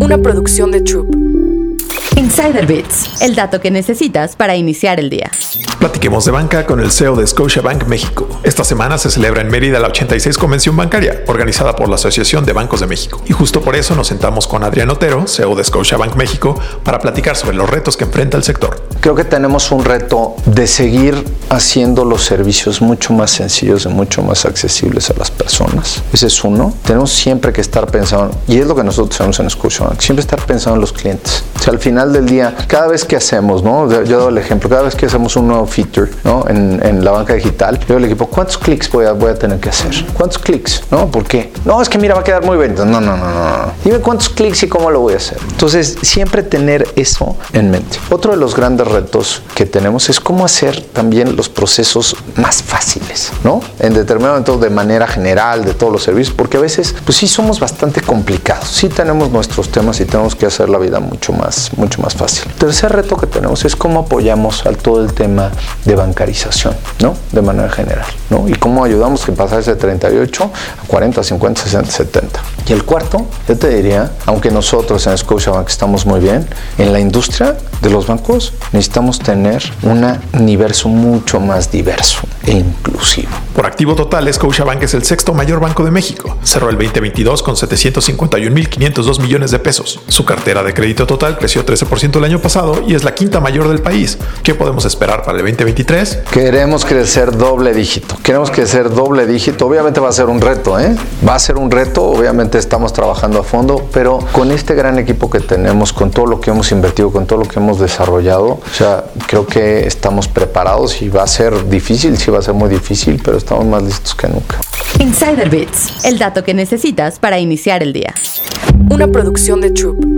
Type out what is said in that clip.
una producción de Troop. Insider Bits, el dato que necesitas para iniciar el día. Platiquemos de banca con el CEO de Scotiabank México. Esta semana se celebra en Mérida la 86 Convención Bancaria, organizada por la Asociación de Bancos de México. Y justo por eso nos sentamos con Adrián Otero, CEO de Scotiabank México, para platicar sobre los retos que enfrenta el sector. Creo que tenemos un reto de seguir haciendo los servicios mucho más sencillos y mucho más accesibles a las personas. Ese es uno. Tenemos siempre que estar pensando, y es lo que nosotros hacemos en Scotiabank, siempre estar pensando en los clientes. O sea, al final del día, cada vez que hacemos, ¿no? Yo doy el ejemplo, cada vez que hacemos un nuevo feature, ¿no? En, en la banca digital, yo le equipo, ¿cuántos clics voy a, voy a tener que hacer? ¿Cuántos clics? ¿No? ¿Por qué? No, es que mira, va a quedar muy. No, no, no, no, no. Dime cuántos clics y cómo lo voy a hacer. Entonces, siempre tener eso en mente. Otro de los grandes retos que tenemos es cómo hacer también los procesos más fáciles, ¿no? En determinado momento de manera general de todos los servicios, porque a veces, pues sí somos bastante complicados. Sí tenemos nuestros temas y tenemos que hacer la vida mucho más, mucho más fácil. El tercer reto que tenemos es cómo apoyamos al todo el tema de bancarización, ¿no? De manera general, ¿no? Y cómo ayudamos a pasar ese 38 a 40, 50, 60, 70. Y el cuarto, yo te diría, aunque nosotros en Scotiabank estamos muy bien, en la industria de los bancos necesitamos tener un universo mucho más diverso e inclusivo. Por activo total, Scotiabank es el sexto mayor banco de México. Cerró el 2022 con 751.502 millones de pesos. Su cartera de crédito total creció 13% el año pasado y es la quinta mayor del país. ¿Qué podemos esperar para el 2023? Queremos crecer doble dígito. Queremos crecer doble dígito. Obviamente va a ser un reto, ¿eh? Va a ser un reto. Obviamente estamos trabajando a fondo, pero con este gran equipo que tenemos, con todo lo que hemos invertido, con todo lo que hemos desarrollado, o sea, creo que estamos preparados y va a ser difícil, sí va a ser muy difícil, pero estamos más listos que nunca. Insider Bits, el dato que necesitas para iniciar el día. Una producción de Troop.